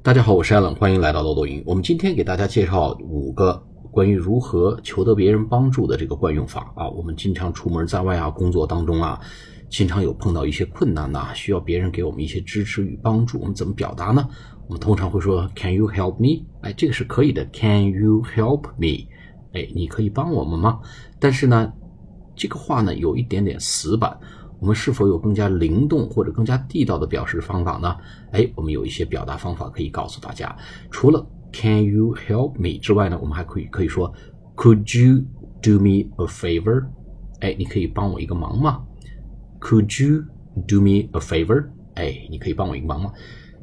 大家好，我是亚冷欢迎来到豆豆英语。我们今天给大家介绍五个关于如何求得别人帮助的这个惯用法啊。我们经常出门在外啊，工作当中啊，经常有碰到一些困难呐、需要别人给我们一些支持与帮助，我们怎么表达呢？我们通常会说 Can you help me？哎，这个是可以的。Can you help me？哎，你可以帮我们吗？但是呢，这个话呢有一点点死板。我们是否有更加灵动或者更加地道的表示方法呢？哎，我们有一些表达方法可以告诉大家。除了 Can you help me 之外呢，我们还可以可以说 Could you do me a favor？哎，你可以帮我一个忙吗？Could you do me a favor？哎，你可以帮我一个忙吗？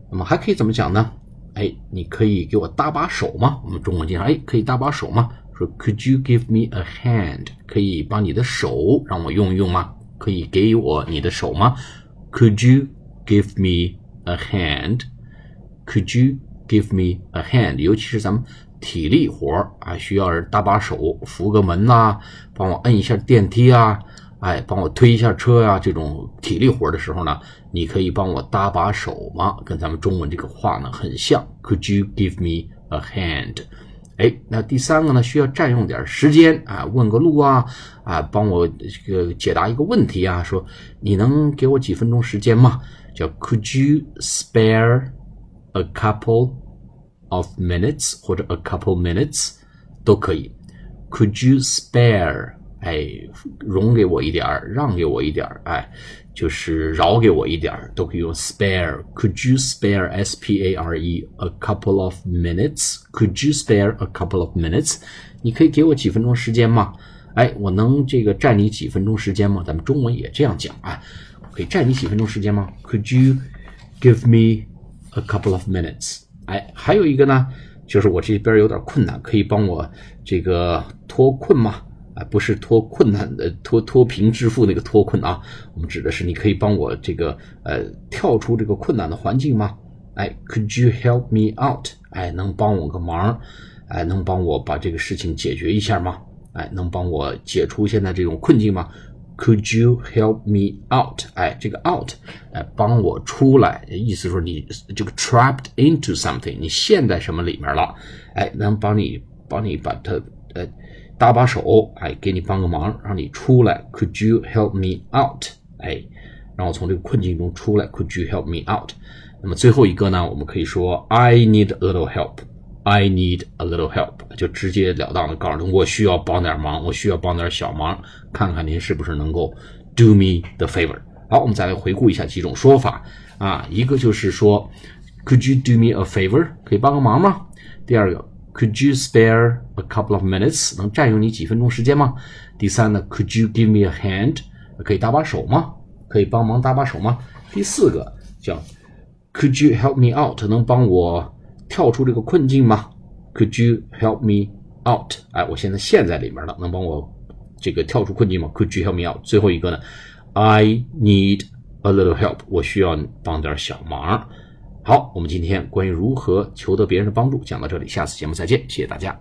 那么还可以怎么讲呢？哎，你可以给我搭把手吗？我们中文经常哎，可以搭把手吗？说 Could you give me a hand？可以帮你的手让我用一用吗？可以给我你的手吗？Could you give me a hand? Could you give me a hand? 尤其是咱们体力活儿啊，需要人搭把手，扶个门呐、帮我摁一下电梯啊，哎，帮我推一下车呀、这种体力活儿的时候呢，你可以帮我搭把手吗？跟咱们中文这个话呢很像。Could you give me a hand? 哎，那第三个呢，需要占用点时间啊，问个路啊，啊，帮我这个解答一个问题啊，说你能给我几分钟时间吗？叫 Could you spare a couple of minutes 或者 a couple minutes 都可以。Could you spare？哎，容给我一点儿，让给我一点儿，哎，就是饶给我一点儿，都可以用 spare。Could you spare S P A R E a couple of minutes? Could you spare a couple of minutes? 你可以给我几分钟时间吗？哎，我能这个占你几分钟时间吗？咱们中文也这样讲啊，可以占你几分钟时间吗？Could you give me a couple of minutes？哎，还有一个呢，就是我这边有点困难，可以帮我这个脱困吗？啊，不是脱困难的脱脱贫致富那个脱困啊，我们指的是你可以帮我这个呃跳出这个困难的环境吗？哎，Could you help me out？哎，能帮我个忙？哎，能帮我把这个事情解决一下吗？哎，能帮我解除现在这种困境吗？Could you help me out？哎，这个 out，哎，帮我出来，意思说你这个 trapped into something，你陷在什么里面了？哎，能帮你帮你把它呃。搭把手，哎，给你帮个忙，让你出来。Could you help me out？哎，让我从这个困境中出来。Could you help me out？那么最后一个呢，我们可以说 I need a little help。I need a little help，就直截了当的告诉他，我需要帮点忙，我需要帮点小忙，看看您是不是能够 do me the favor。好，我们再来回顾一下几种说法啊，一个就是说，Could you do me a favor？可以帮个忙吗？第二个。Could you spare a couple of minutes？能占用你几分钟时间吗？第三呢，Could you give me a hand？可以搭把手吗？可以帮忙搭把手吗？第四个叫 Could you help me out？能帮我跳出这个困境吗？Could you help me out？哎，我现在陷在里面了，能帮我这个跳出困境吗？Could you help me out？最后一个呢，I need a little help。我需要帮点小忙。好，我们今天关于如何求得别人的帮助讲到这里，下次节目再见，谢谢大家。